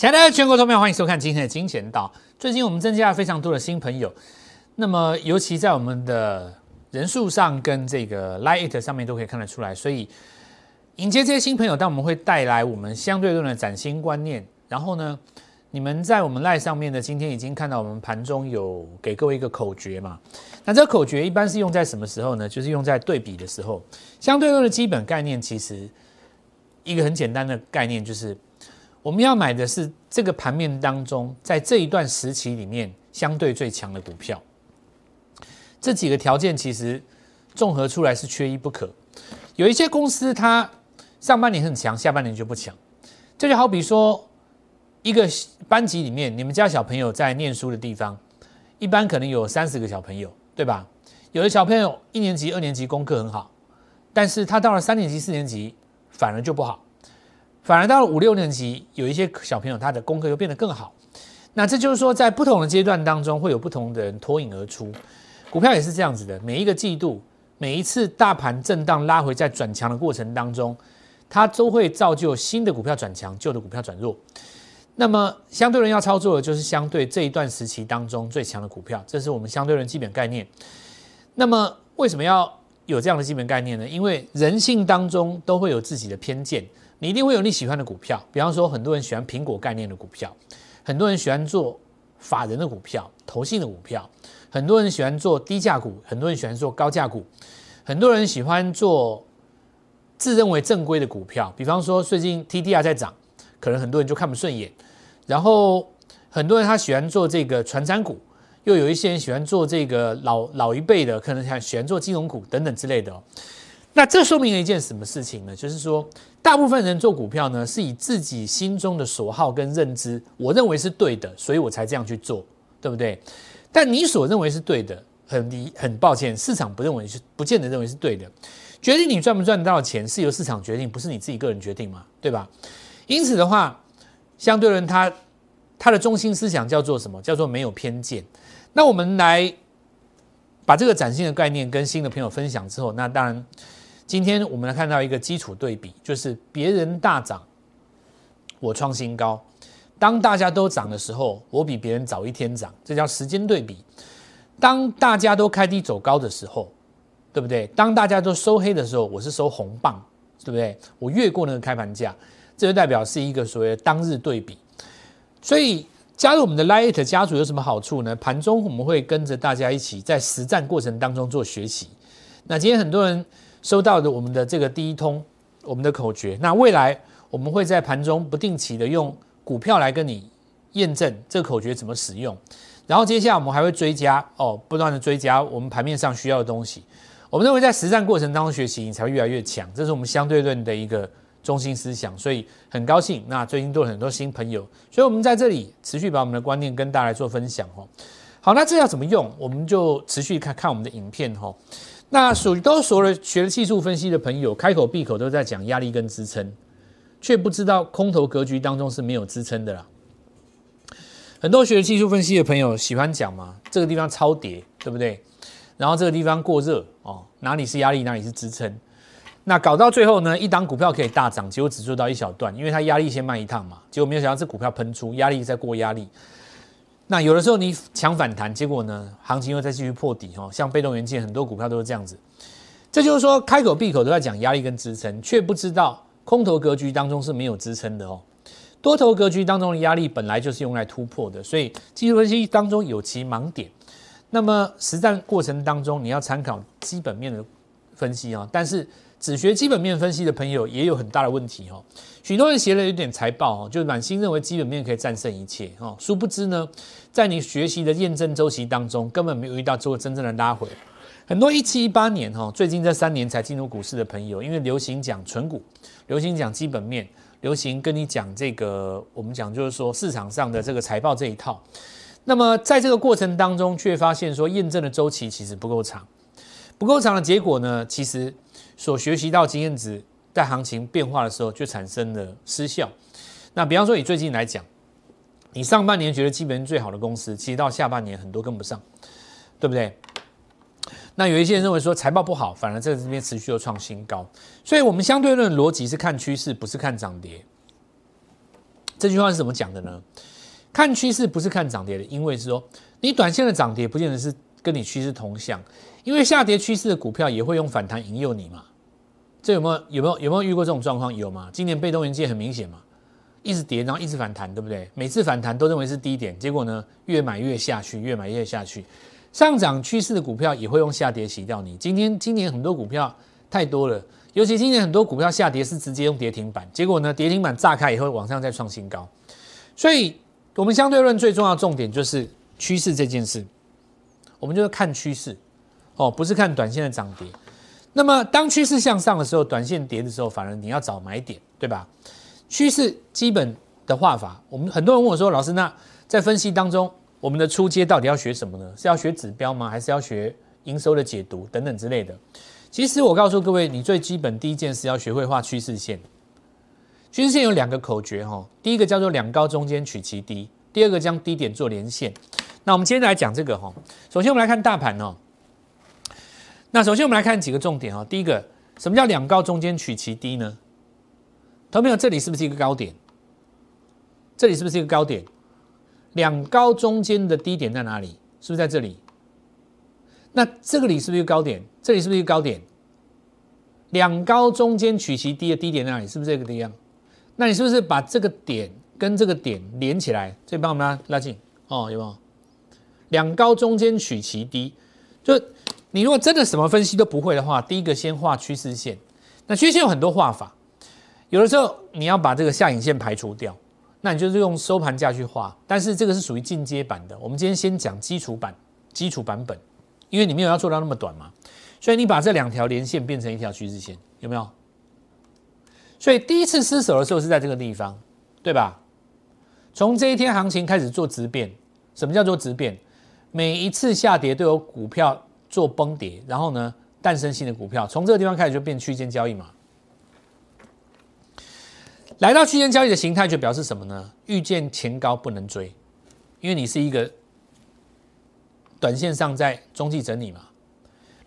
亲爱的全国投票，欢迎收看今天的金钱道。最近我们增加了非常多的新朋友，那么尤其在我们的人数上跟这个 Lite 上面都可以看得出来，所以迎接这些新朋友，但我们会带来我们相对论的崭新观念。然后呢，你们在我们 Lite 上面呢，今天已经看到我们盘中有给各位一个口诀嘛？那这个口诀一般是用在什么时候呢？就是用在对比的时候。相对论的基本概念其实一个很简单的概念就是。我们要买的是这个盘面当中，在这一段时期里面相对最强的股票。这几个条件其实综合出来是缺一不可。有一些公司它上半年很强，下半年就不强。这就好比说，一个班级里面，你们家小朋友在念书的地方，一般可能有三十个小朋友，对吧？有的小朋友一年级、二年级功课很好，但是他到了三年级、四年级反而就不好。反而到了五六年级，有一些小朋友他的功课又变得更好。那这就是说，在不同的阶段当中，会有不同的人脱颖而出。股票也是这样子的，每一个季度，每一次大盘震荡拉回在转强的过程当中，它都会造就新的股票转强，旧的股票转弱。那么相对人要操作的就是相对这一段时期当中最强的股票，这是我们相对人基本概念。那么为什么要有这样的基本概念呢？因为人性当中都会有自己的偏见。你一定会有你喜欢的股票，比方说很多人喜欢苹果概念的股票，很多人喜欢做法人的股票、投信的股票，很多人喜欢做低价股，很多人喜欢做高价股，很多人喜欢做自认为正规的股票，比方说最近 TDR 在涨，可能很多人就看不顺眼，然后很多人他喜欢做这个传产股，又有一些人喜欢做这个老老一辈的，可能喜欢做金融股等等之类的。那这说明了一件什么事情呢？就是说，大部分人做股票呢，是以自己心中的所好跟认知，我认为是对的，所以我才这样去做，对不对？但你所认为是对的，很离很抱歉，市场不认为是，不见得认为是对的。决定你赚不赚得到钱，是由市场决定，不是你自己个人决定嘛，对吧？因此的话，相对论它它的中心思想叫做什么？叫做没有偏见。那我们来把这个崭新的概念跟新的朋友分享之后，那当然。今天我们来看到一个基础对比，就是别人大涨，我创新高。当大家都涨的时候，我比别人早一天涨，这叫时间对比。当大家都开低走高的时候，对不对？当大家都收黑的时候，我是收红棒，对不对？我越过那个开盘价，这就代表是一个所谓的当日对比。所以加入我们的 Light 家族有什么好处呢？盘中我们会跟着大家一起在实战过程当中做学习。那今天很多人。收到的我们的这个第一通，我们的口诀。那未来我们会在盘中不定期的用股票来跟你验证这个口诀怎么使用。然后接下来我们还会追加哦，不断的追加我们盘面上需要的东西。我们认为在实战过程当中学习，你才会越来越强。这是我们相对论的一个中心思想。所以很高兴，那最近多了很多新朋友，所以我们在这里持续把我们的观念跟大家来做分享哦。好，那这要怎么用？我们就持续看看我们的影片哦。那属都说了学了技术分析的朋友，开口闭口都在讲压力跟支撑，却不知道空头格局当中是没有支撑的啦。很多学技术分析的朋友喜欢讲嘛，这个地方超跌，对不对？然后这个地方过热哦，哪里是压力，哪里是支撑？那搞到最后呢，一档股票可以大涨，结果只做到一小段，因为它压力先卖一趟嘛，结果没有想到这股票喷出，压力在过压力。那有的时候你抢反弹，结果呢，行情又再继续破底哦。像被动元件很多股票都是这样子。这就是说，开口闭口都在讲压力跟支撑，却不知道空头格局当中是没有支撑的哦。多头格局当中的压力本来就是用来突破的，所以技术分析当中有其盲点。那么实战过程当中，你要参考基本面的分析啊。但是只学基本面分析的朋友也有很大的问题哦。许多人学了有点财报哦，就满心认为基本面可以战胜一切哦，殊不知呢，在你学习的验证周期当中，根本没有遇到做真正的拉回。很多一七一八年哈，最近这三年才进入股市的朋友，因为流行讲纯股，流行讲基本面，流行跟你讲这个，我们讲就是说市场上的这个财报这一套。那么在这个过程当中，却发现说验证的周期其实不够长，不够长的结果呢，其实所学习到经验值。在行情变化的时候，就产生了失效。那比方说，以最近来讲，你上半年觉得基本面最好的公司，其实到下半年很多跟不上，对不对？那有一些人认为说财报不好，反而在这边持续又创新高。所以，我们相对论逻辑是看趋势，不是看涨跌。这句话是怎么讲的呢？看趋势不是看涨跌的，因为是说你短线的涨跌不见得是跟你趋势同向，因为下跌趋势的股票也会用反弹引诱你嘛。这有没有有没有有没有遇过这种状况？有吗？今年被动元件很明显嘛，一直跌，然后一直反弹，对不对？每次反弹都认为是低点，结果呢，越买越下去，越买越下去。上涨趋势的股票也会用下跌洗掉你。今天今年很多股票太多了，尤其今年很多股票下跌是直接用跌停板，结果呢，跌停板炸开以后往上再创新高。所以，我们相对论最重要重点就是趋势这件事，我们就是看趋势哦，不是看短线的涨跌。那么，当趋势向上的时候，短线跌的时候，反而你要找买点，对吧？趋势基本的画法，我们很多人问我说：“老师，那在分析当中，我们的初阶到底要学什么呢？是要学指标吗？还是要学营收的解读等等之类的？”其实我告诉各位，你最基本第一件事要学会画趋势线。趋势线有两个口诀哈，第一个叫做两高中间取其低，第二个将低点做连线。那我们今天来讲这个哈，首先我们来看大盘哦。那首先我们来看几个重点哈。第一个，什么叫两高中间取其低呢？同朋友，这里是不是一个高点？这里是不是一个高点？两高中间的低点在哪里？是不是在这里？那这个里是不是一个高点？这里是不是一个高点？两高中间取其低的低点在哪里？是不是这个地方？那你是不是把这个点跟这个点连起来？这帮我们拉拉近哦，有没有？两高中间取其低，就。你如果真的什么分析都不会的话，第一个先画趋势线。那趋势线有很多画法，有的时候你要把这个下影线排除掉，那你就是用收盘价去画。但是这个是属于进阶版的，我们今天先讲基础版、基础版本，因为你没有要做到那么短嘛。所以你把这两条连线变成一条趋势线，有没有？所以第一次失手的时候是在这个地方，对吧？从这一天行情开始做直变，什么叫做直变？每一次下跌都有股票。做崩跌，然后呢，诞生新的股票，从这个地方开始就变区间交易嘛。来到区间交易的形态，就表示什么呢？遇见前高不能追，因为你是一个短线上在中继整理嘛。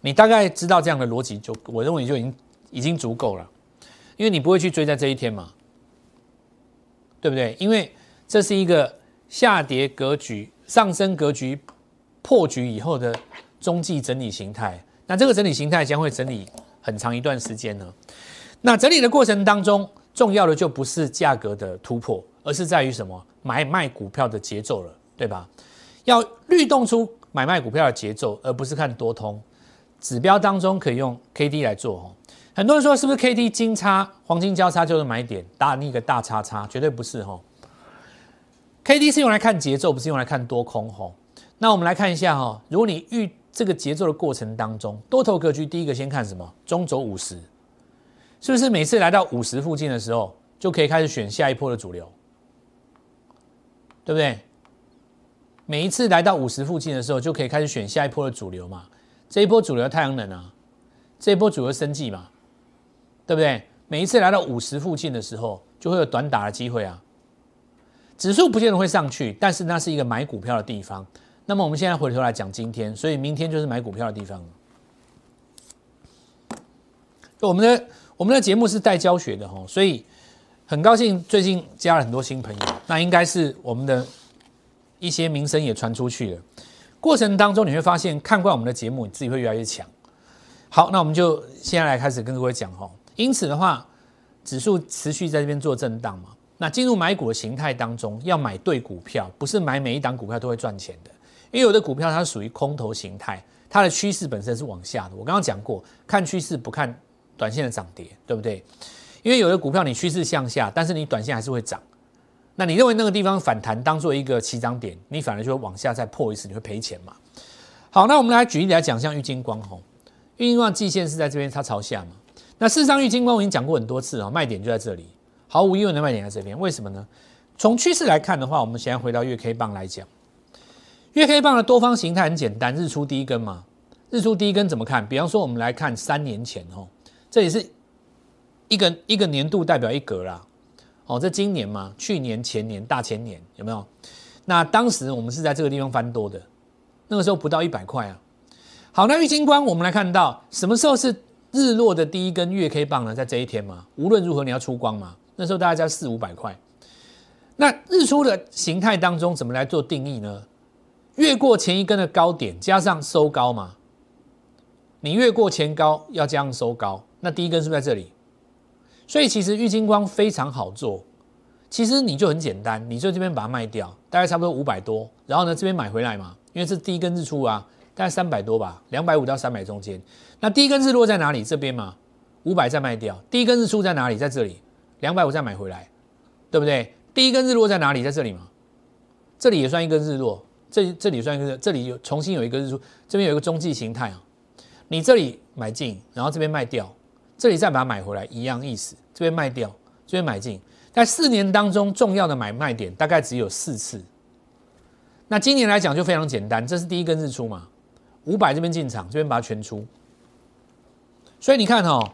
你大概知道这样的逻辑，就我认为就已经已经足够了，因为你不会去追在这一天嘛，对不对？因为这是一个下跌格局、上升格局破局以后的。中继整理形态，那这个整理形态将会整理很长一段时间呢。那整理的过程当中，重要的就不是价格的突破，而是在于什么买卖股票的节奏了，对吧？要律动出买卖股票的节奏，而不是看多通指标当中可以用 K D 来做哦。很多人说是不是 K D 金叉黄金交叉就是买点，打那个大叉叉，绝对不是哈。K D 是用来看节奏，不是用来看多空哈。那我们来看一下哈，如果你遇这个节奏的过程当中，多头格局第一个先看什么？中轴五十，是不是每次来到五十附近的时候，就可以开始选下一波的主流，对不对？每一次来到五十附近的时候，就可以开始选下一波的主流嘛。这一波主流太阳能啊，这一波主流生计嘛，对不对？每一次来到五十附近的时候，就会有短打的机会啊。指数不见得会上去，但是那是一个买股票的地方。那么我们现在回头来讲今天，所以明天就是买股票的地方。我们的我们的节目是带教学的哈，所以很高兴最近加了很多新朋友，那应该是我们的一些名声也传出去了。过程当中你会发现，看惯我们的节目，你自己会越来越强。好，那我们就现在来开始跟各位讲哈。因此的话，指数持续在这边做震荡嘛，那进入买股的形态当中，要买对股票，不是买每一档股票都会赚钱的。因为有的股票它属于空头形态，它的趋势本身是往下的。我刚刚讲过，看趋势不看短线的涨跌，对不对？因为有的股票你趋势向下，但是你短线还是会涨。那你认为那个地方反弹当做一个起涨点，你反而就会往下再破一次，你会赔钱嘛？好，那我们来举例来讲，像玉金光吼，玉金光季线是在这边，它朝下嘛。那事实上，玉金光我已经讲过很多次了，卖点就在这里，毫无疑问的卖点在这边。为什么呢？从趋势来看的话，我们现在回到月 K 棒来讲。月 K 棒的多方形态很简单，日出第一根嘛。日出第一根怎么看？比方说，我们来看三年前哦，这也是一个一个年度代表一格啦。哦，这今年嘛，去年、前年、大前年有没有？那当时我们是在这个地方翻多的，那个时候不到一百块啊。好，那玉金光我们来看到什么时候是日落的第一根月 K 棒呢？在这一天嘛，无论如何你要出光嘛。那时候大概在四五百块。那日出的形态当中怎么来做定义呢？越过前一根的高点，加上收高嘛。你越过前高要加上收高，那第一根是不是在这里？所以其实玉金光非常好做。其实你就很简单，你就这边把它卖掉，大概差不多五百多，然后呢这边买回来嘛，因为是第一根日出啊，大概三百多吧，两百五到三百中间。那第一根日落在哪里？这边嘛，五百再卖掉。第一根日出在哪里？在这里，两百五再买回来，对不对？第一根日落在哪里？在这里嘛，这里也算一根日落。这这里算一个，这里有重新有一个日出，这边有一个中继形态啊。你这里买进，然后这边卖掉，这里再把它买回来，一样意思。这边卖掉，这边买进，在四年当中重要的买卖点大概只有四次。那今年来讲就非常简单，这是第一根日出嘛，五百这边进场，这边把它全出。所以你看哦，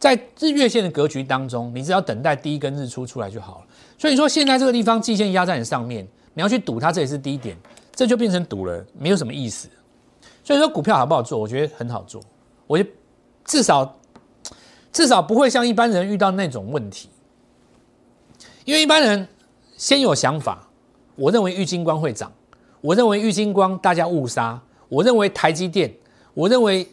在日月线的格局当中，你只要等待第一根日出出来就好了。所以说现在这个地方季线压在你上面。你要去赌它，这也是低点，这就变成赌了，没有什么意思。所以说股票好不好做？我觉得很好做，我觉得至少至少不会像一般人遇到那种问题，因为一般人先有想法，我认为玉金光会涨，我认为玉金光大家误杀，我认为台积电，我认为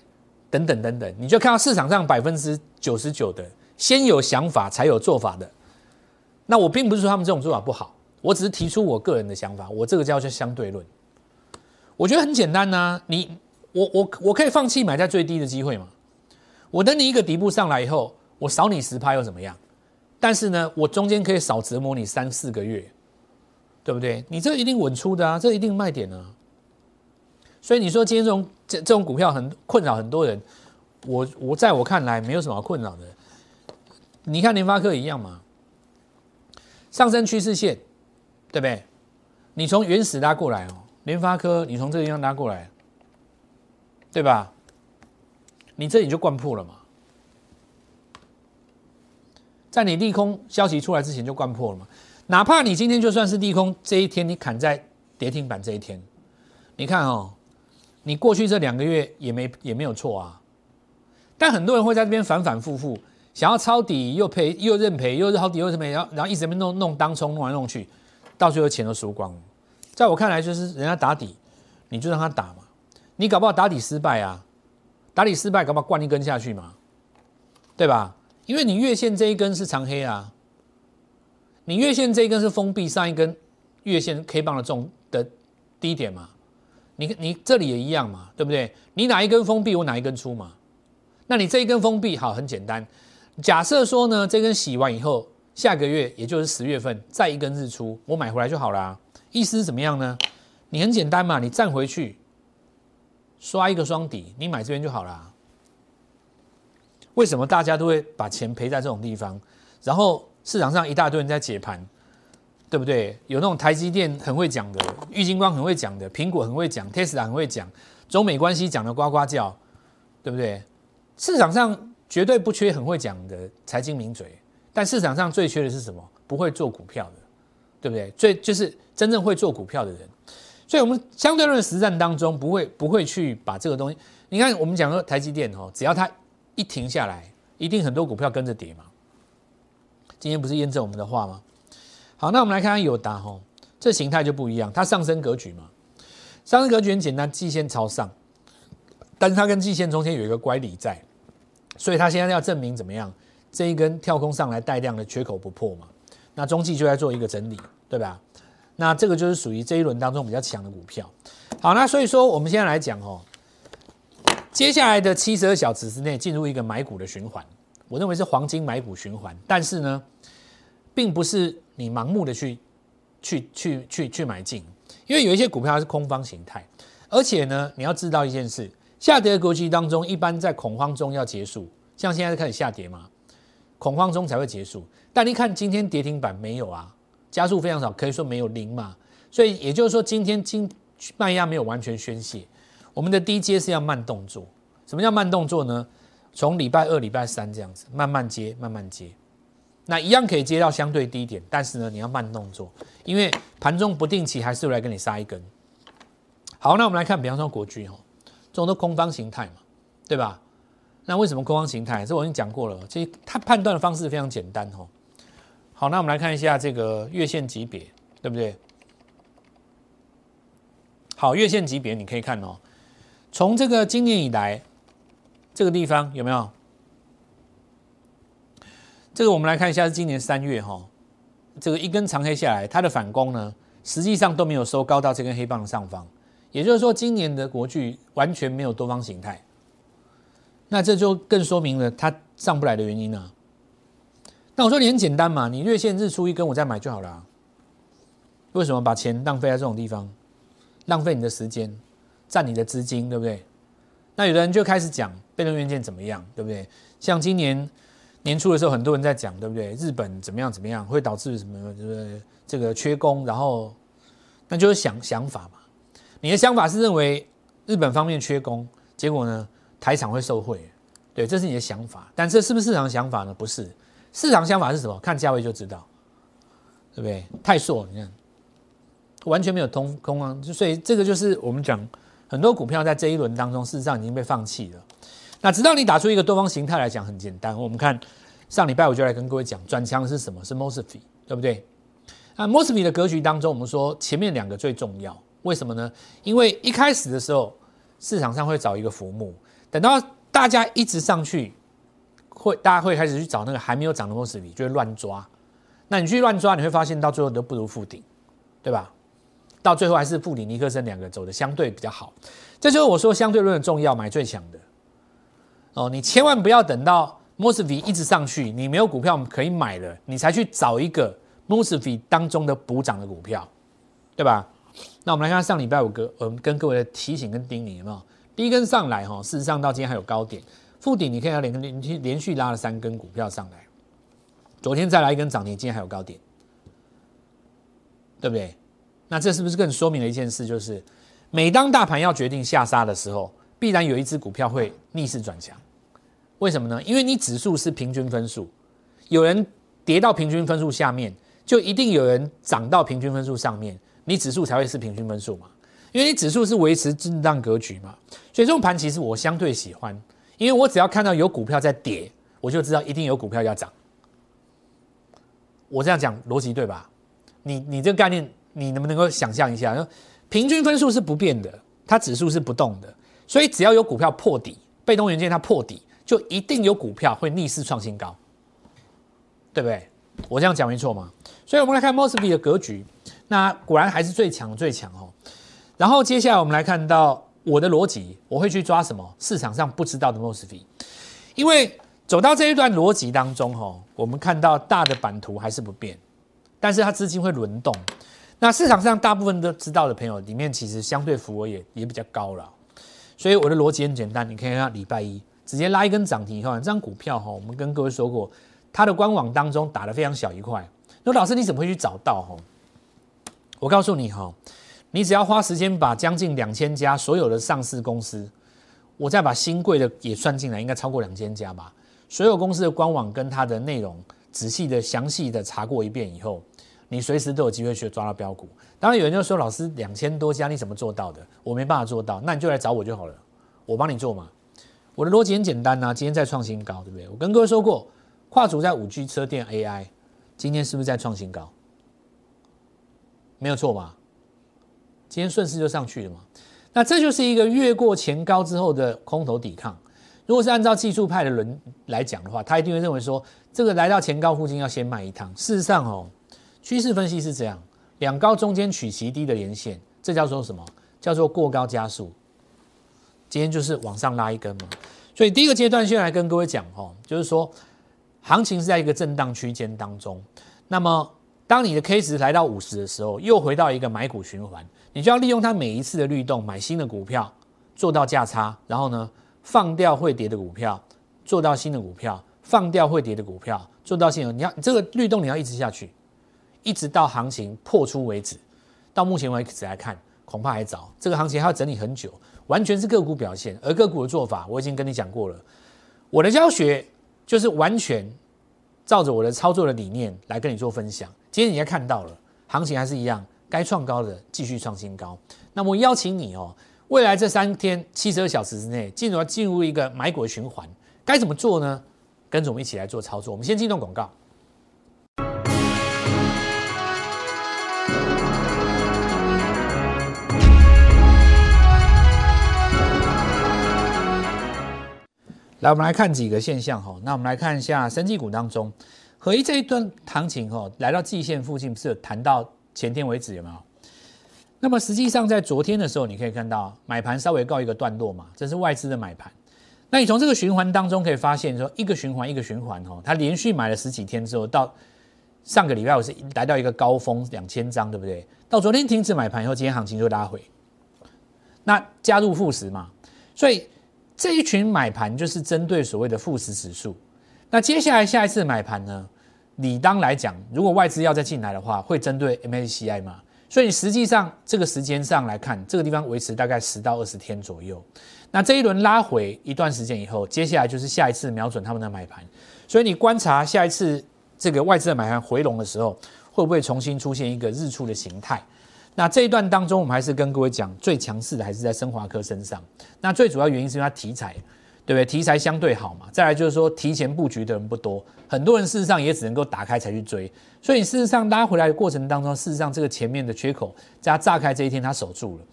等等等等，你就看到市场上百分之九十九的先有想法才有做法的，那我并不是说他们这种做法不好。我只是提出我个人的想法，我这个叫做相对论。我觉得很简单呐，你我我我可以放弃买在最低的机会嘛？我等你一个底部上来以后，我少你十趴又怎么样？但是呢，我中间可以少折磨你三四个月，对不对？你这一定稳出的啊，这一定卖点啊。所以你说今天这种这这种股票很困扰很多人，我我在我看来没有什么困扰的。你看联发科一样嘛，上升趋势线。对不对？你从原始拉过来哦，联发科，你从这个地方拉过来，对吧？你这里就灌破了嘛，在你利空消息出来之前就灌破了嘛。哪怕你今天就算是利空，这一天你砍在跌停板这一天，你看哦，你过去这两个月也没也没有错啊。但很多人会在这边反反复复，想要抄底又赔又认赔又抄底又认赔，然后然后一直在弄弄当冲弄来弄去。到最后钱都输光了，在我看来就是人家打底，你就让他打嘛。你搞不好打底失败啊，打底失败干嘛灌一根下去嘛，对吧？因为你月线这一根是长黑啊，你月线这一根是封闭上一根月线 K 棒的重的低点嘛，你你这里也一样嘛，对不对？你哪一根封闭，我哪一根出嘛。那你这一根封闭好，很简单。假设说呢，这根洗完以后。下个月也就是十月份再一根日出，我买回来就好了。意思是怎么样呢？你很简单嘛，你站回去刷一个双底，你买这边就好了。为什么大家都会把钱赔在这种地方？然后市场上一大堆人在解盘，对不对？有那种台积电很会讲的，郁金光很会讲的，苹果很会讲，Tesla 很会讲，中美关系讲的呱呱叫，对不对？市场上绝对不缺很会讲的财经名嘴。但市场上最缺的是什么？不会做股票的，对不对？最就是真正会做股票的人。所以，我们相对论实战当中，不会不会去把这个东西。你看，我们讲说台积电哦，只要它一停下来，一定很多股票跟着跌嘛。今天不是验证我们的话吗？好，那我们来看看友达哈，这形态就不一样，它上升格局嘛。上升格局很简单，季线朝上，但是它跟季线中间有一个乖离在，所以它现在要证明怎么样？这一根跳空上来带量的缺口不破嘛？那中继就在做一个整理，对吧？那这个就是属于这一轮当中比较强的股票。好，那所以说我们现在来讲哦，接下来的七十二小时之内进入一个买股的循环，我认为是黄金买股循环。但是呢，并不是你盲目的去去去去去买进，因为有一些股票它是空方形态，而且呢，你要知道一件事，下跌的格局当中，一般在恐慌中要结束，像现在开始下跌嘛。恐慌中才会结束，但你看今天跌停板没有啊？加速非常少，可以说没有零嘛。所以也就是说，今天金卖压没有完全宣泄。我们的低阶是要慢动作。什么叫慢动作呢？从礼拜二、礼拜三这样子慢慢接，慢慢接。那一样可以接到相对低点，但是呢，你要慢动作，因为盘中不定期还是会来跟你杀一根。好，那我们来看，比方说国巨哦，这种都空方形态嘛，对吧？那为什么空方形态？这我已经讲过了。其实它判断的方式非常简单哦。好，那我们来看一下这个月线级别，对不对？好，月线级别你可以看哦，从这个今年以来，这个地方有没有？这个我们来看一下，是今年三月哈，这个一根长黑下来，它的反攻呢，实际上都没有收高到这根黑棒的上方，也就是说，今年的国巨完全没有多方形态，那这就更说明了它上不来的原因呢。那我说你很简单嘛，你月线日出一根，我再买就好了。为什么把钱浪费在这种地方，浪费你的时间，占你的资金，对不对？那有的人就开始讲被动元件怎么样，对不对？像今年。年初的时候，很多人在讲，对不对？日本怎么样怎么样，会导致什么？就是这个缺工，然后那就是想想法嘛。你的想法是认为日本方面缺工，结果呢，台厂会受贿，对，这是你的想法。但这是不是市场想法呢？不是，市场想法是什么？看价位就知道，对不对？太硕，你看完全没有通空啊，所以这个就是我们讲很多股票在这一轮当中，事实上已经被放弃了。那直到你打出一个多方形态来讲很简单，我们看上礼拜我就来跟各位讲转强是什么？是 Mosfet，对不对？那 Mosfet 的格局当中，我们说前面两个最重要，为什么呢？因为一开始的时候市场上会找一个浮木，等到大家一直上去，会大家会开始去找那个还没有涨的 Mosfet，就会乱抓。那你去乱抓，你会发现到最后都不如附顶，对吧？到最后还是附顶尼克森两个走的相对比较好。这就是我说相对论的重要，买最强的。哦，你千万不要等到 Mosfet 一直上去，你没有股票可以买了，你才去找一个 Mosfet 当中的补涨的股票，对吧？那我们来看上礼拜五个，我们跟各位的提醒跟叮咛有没有？第一根上来哈，事实上到今天还有高点，附顶你可以要连连连续拉了三根股票上来，昨天再来一根涨停，今天还有高点，对不对？那这是不是更说明了一件事？就是每当大盘要决定下杀的时候，必然有一只股票会逆势转强，为什么呢？因为你指数是平均分数，有人跌到平均分数下面，就一定有人涨到平均分数上面，你指数才会是平均分数嘛。因为你指数是维持震荡格局嘛，所以这种盘其实我相对喜欢，因为我只要看到有股票在跌，我就知道一定有股票要涨。我这样讲逻辑对吧？你你这个概念，你能不能够想象一下？平均分数是不变的，它指数是不动的。所以只要有股票破底，被动元件它破底，就一定有股票会逆势创新高，对不对？我这样讲没错吗？所以我们来看 Mosfet 的格局，那果然还是最强最强哦。然后接下来我们来看到我的逻辑，我会去抓什么市场上不知道的 Mosfet，因为走到这一段逻辑当中哈，我们看到大的版图还是不变，但是它资金会轮动。那市场上大部分都知道的朋友里面，其实相对幅额也也比较高了。所以我的逻辑很简单，你可以看礼拜一直接拉一根涨停以后，这张股票哈，我们跟各位说过，它的官网当中打的非常小一块。那老师你怎么会去找到哈？我告诉你哈，你只要花时间把将近两千家所有的上市公司，我再把新贵的也算进来，应该超过两千家吧。所有公司的官网跟它的内容仔细的、详细的查过一遍以后。你随时都有机会去抓到标股。当然有人就说：“老师，两千多家你怎么做到的？我没办法做到，那你就来找我就好了，我帮你做嘛。”我的逻辑很简单呐，今天在创新高，对不对？我跟各位说过，跨足在五 G 车电 AI，今天是不是在创新高？没有错吧？今天顺势就上去了嘛。那这就是一个越过前高之后的空头抵抗。如果是按照技术派的人来讲的话，他一定会认为说，这个来到前高附近要先卖一趟。事实上哦。趋势分析是这样，两高中间取其低的连线，这叫做什么？叫做过高加速。今天就是往上拉一根嘛。所以第一个阶段先来跟各位讲哦，就是说行情是在一个震荡区间当中。那么当你的 K 值来到五十的时候，又回到一个买股循环，你就要利用它每一次的律动买新的股票，做到价差，然后呢放掉会跌的股票，做到新的股票，放掉会跌的股票，做到现有。你要这个律动你要一直下去。一直到行情破出为止，到目前为止来看，恐怕还早。这个行情还要整理很久，完全是个股表现。而个股的做法，我已经跟你讲过了。我的教学就是完全照着我的操作的理念来跟你做分享。今天你也看到了，行情还是一样，该创高的继续创新高，那么邀请你哦，未来这三天七十二小时之内，进入进入一个买股的循环，该怎么做呢？跟着我们一起来做操作。我们先进段广告。来，我们来看几个现象哈。那我们来看一下，生技股当中，合一这一段行情哈，来到季线附近，不是有谈到？前天为止有没有？那么实际上在昨天的时候，你可以看到买盘稍微告一个段落嘛，这是外资的买盘。那你从这个循环当中可以发现，说一个循环一个循环哦，它连续买了十几天之后，到上个礼拜我是来到一个高峰两千张，对不对？到昨天停止买盘以后，今天行情就拉回。那加入富时嘛，所以这一群买盘就是针对所谓的富时指数。那接下来下一次买盘呢？理当来讲，如果外资要再进来的话，会针对 MSCI 吗？所以实际上这个时间上来看，这个地方维持大概十到二十天左右。那这一轮拉回一段时间以后，接下来就是下一次瞄准他们的买盘。所以你观察下一次这个外资的买盘回笼的时候，会不会重新出现一个日出的形态？那这一段当中，我们还是跟各位讲，最强势的还是在升华科身上。那最主要原因是因为它题材，对不对？题材相对好嘛。再来就是说，提前布局的人不多，很多人事实上也只能够打开才去追。所以事实上拉回来的过程当中，事实上这个前面的缺口加炸开这一天，它守住了。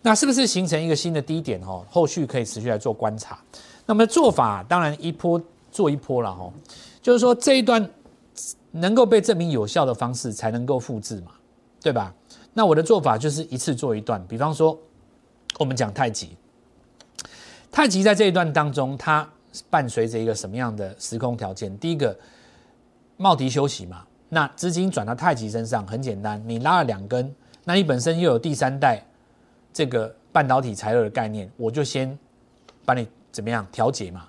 那是不是形成一个新的低点？哦，后续可以持续来做观察。那么做法当然一波做一波了，哈，就是说这一段能够被证明有效的方式才能够复制嘛，对吧？那我的做法就是一次做一段，比方说我们讲太极，太极在这一段当中，它伴随着一个什么样的时空条件？第一个，茂迪休息嘛，那资金转到太极身上很简单，你拉了两根，那你本身又有第三代这个半导体材料的概念，我就先把你怎么样调节嘛，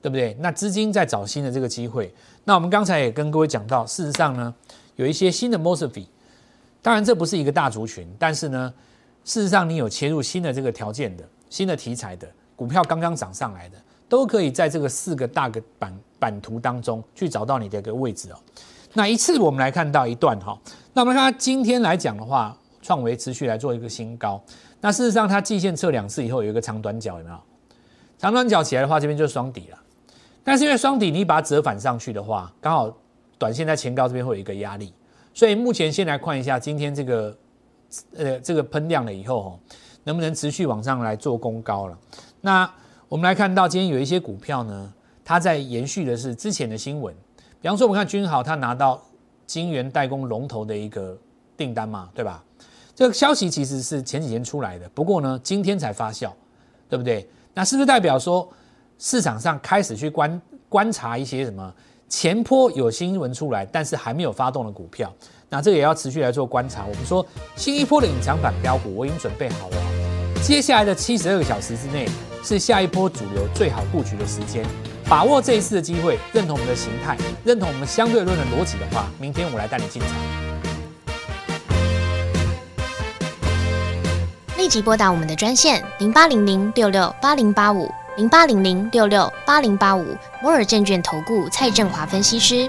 对不对？那资金在找新的这个机会，那我们刚才也跟各位讲到，事实上呢，有一些新的 mosfet。当然，这不是一个大族群，但是呢，事实上你有切入新的这个条件的、新的题材的股票，刚刚涨上来的，都可以在这个四个大个版版图当中去找到你的一个位置哦。那一次我们来看到一段哈，那我们看今天来讲的话，创维持续来做一个新高。那事实上它季线测两次以后有一个长短角，有没有？长短角起来的话，这边就是双底了。但是因为双底你把它折返上去的话，刚好短线在前高这边会有一个压力。所以目前先来看一下今天这个，呃，这个喷量了以后哦，能不能持续往上来做攻高了？那我们来看到今天有一些股票呢，它在延续的是之前的新闻，比方说我们看君豪，它拿到晶圆代工龙头的一个订单嘛，对吧？这个消息其实是前几天出来的，不过呢，今天才发酵，对不对？那是不是代表说市场上开始去观观察一些什么？前坡有新闻出来，但是还没有发动的股票，那这个也要持续来做观察。我们说新一波的隐藏版标股，我已经准备好了。接下来的七十二个小时之内，是下一波主流最好布局的时间。把握这一次的机会，认同我们的形态，认同我们相对论的逻辑的话，明天我来带你进场。立即拨打我们的专线零八零零六六八零八五。零八零零六六八零八五摩尔证券投顾蔡振华分析师，